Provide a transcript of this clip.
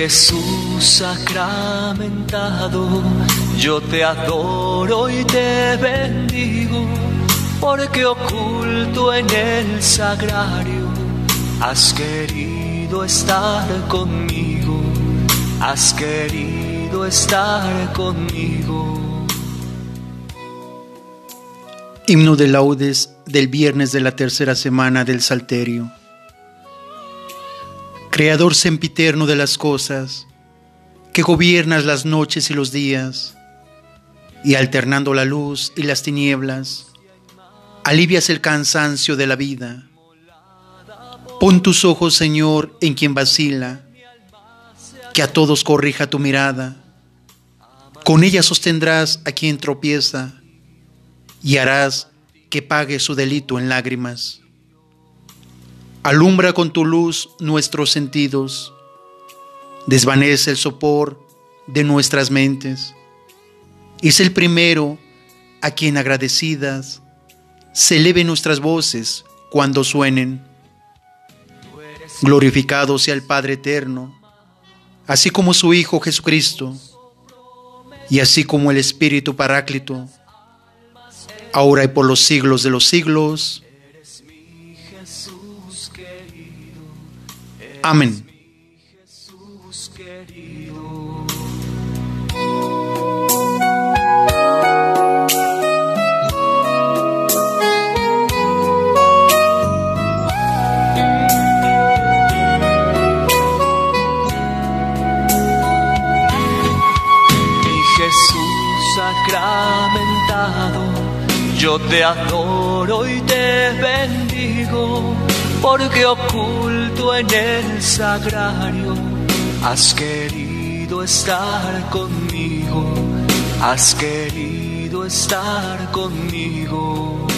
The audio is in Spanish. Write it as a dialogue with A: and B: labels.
A: Jesús sacramentado, yo te adoro y te bendigo, porque oculto en el sagrario has querido estar conmigo, has querido estar conmigo.
B: Himno de laudes del viernes de la tercera semana del Salterio. Creador sempiterno de las cosas, que gobiernas las noches y los días, y alternando la luz y las tinieblas, alivias el cansancio de la vida. Pon tus ojos, Señor, en quien vacila, que a todos corrija tu mirada. Con ella sostendrás a quien tropieza y harás que pague su delito en lágrimas. Alumbra con tu luz nuestros sentidos, desvanece el sopor de nuestras mentes. Es el primero a quien agradecidas se eleven nuestras voces cuando suenen. Glorificado sea el Padre eterno, así como su Hijo Jesucristo, y así como el Espíritu Paráclito, ahora y por los siglos de los siglos. Amén.
A: Sacramentado, yo te adoro y te bendigo, porque oculto en el sagrario has querido estar conmigo, has querido estar conmigo.